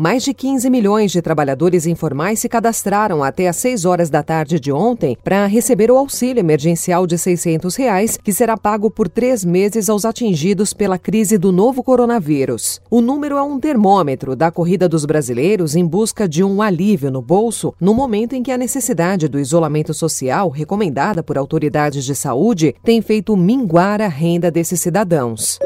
Mais de 15 milhões de trabalhadores informais se cadastraram até às 6 horas da tarde de ontem para receber o auxílio emergencial de 600 reais, que será pago por três meses aos atingidos pela crise do novo coronavírus. O número é um termômetro da corrida dos brasileiros em busca de um alívio no bolso no momento em que a necessidade do isolamento social, recomendada por autoridades de saúde, tem feito minguar a renda desses cidadãos.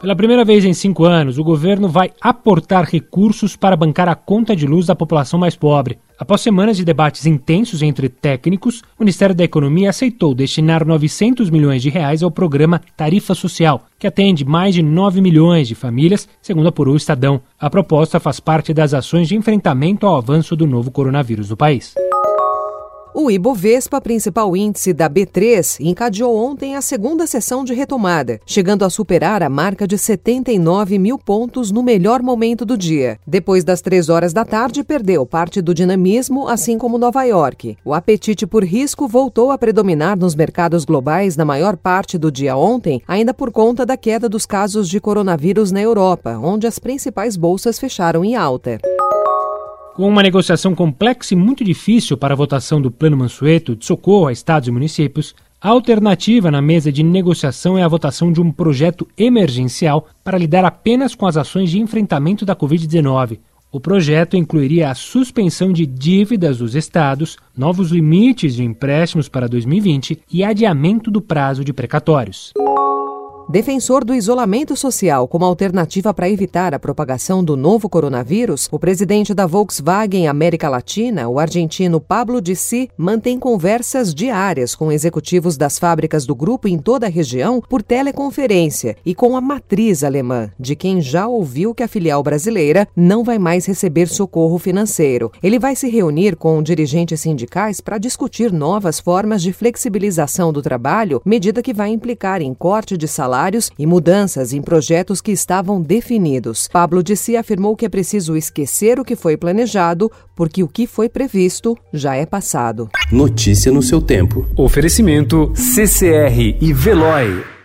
Pela primeira vez em cinco anos, o governo vai aportar recursos para bancar a conta de luz da população mais pobre. Após semanas de debates intensos entre técnicos, o Ministério da Economia aceitou destinar 900 milhões de reais ao programa Tarifa Social, que atende mais de 9 milhões de famílias, segundo apurou o Estadão. A proposta faz parte das ações de enfrentamento ao avanço do novo coronavírus no país. O Ibovespa, principal índice da B3, encadeou ontem a segunda sessão de retomada, chegando a superar a marca de 79 mil pontos no melhor momento do dia. Depois das três horas da tarde, perdeu parte do dinamismo, assim como Nova York. O apetite por risco voltou a predominar nos mercados globais na maior parte do dia ontem, ainda por conta da queda dos casos de coronavírus na Europa, onde as principais bolsas fecharam em alta. Com uma negociação complexa e muito difícil para a votação do Plano Mansueto de socorro a estados e municípios, a alternativa na mesa de negociação é a votação de um projeto emergencial para lidar apenas com as ações de enfrentamento da Covid-19. O projeto incluiria a suspensão de dívidas dos estados, novos limites de empréstimos para 2020 e adiamento do prazo de precatórios. Defensor do isolamento social como alternativa para evitar a propagação do novo coronavírus, o presidente da Volkswagen América Latina, o argentino Pablo Dissi, mantém conversas diárias com executivos das fábricas do grupo em toda a região por teleconferência e com a matriz alemã, de quem já ouviu que a filial brasileira não vai mais receber socorro financeiro. Ele vai se reunir com dirigentes sindicais para discutir novas formas de flexibilização do trabalho, medida que vai implicar em corte de salário salários e mudanças em projetos que estavam definidos. Pablo Dissi afirmou que é preciso esquecer o que foi planejado, porque o que foi previsto já é passado. Notícia no seu tempo. Oferecimento CCR e Veloy.